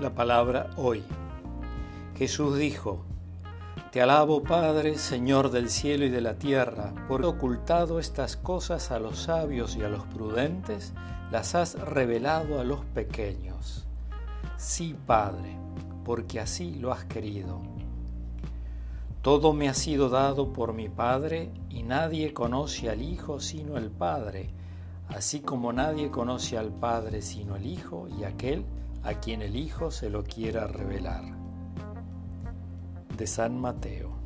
La palabra hoy. Jesús dijo, Te alabo Padre, Señor del cielo y de la tierra, por ocultado estas cosas a los sabios y a los prudentes, las has revelado a los pequeños. Sí, Padre, porque así lo has querido. Todo me ha sido dado por mi Padre, y nadie conoce al Hijo sino el Padre, así como nadie conoce al Padre sino el Hijo y aquel a quien el Hijo se lo quiera revelar. De San Mateo.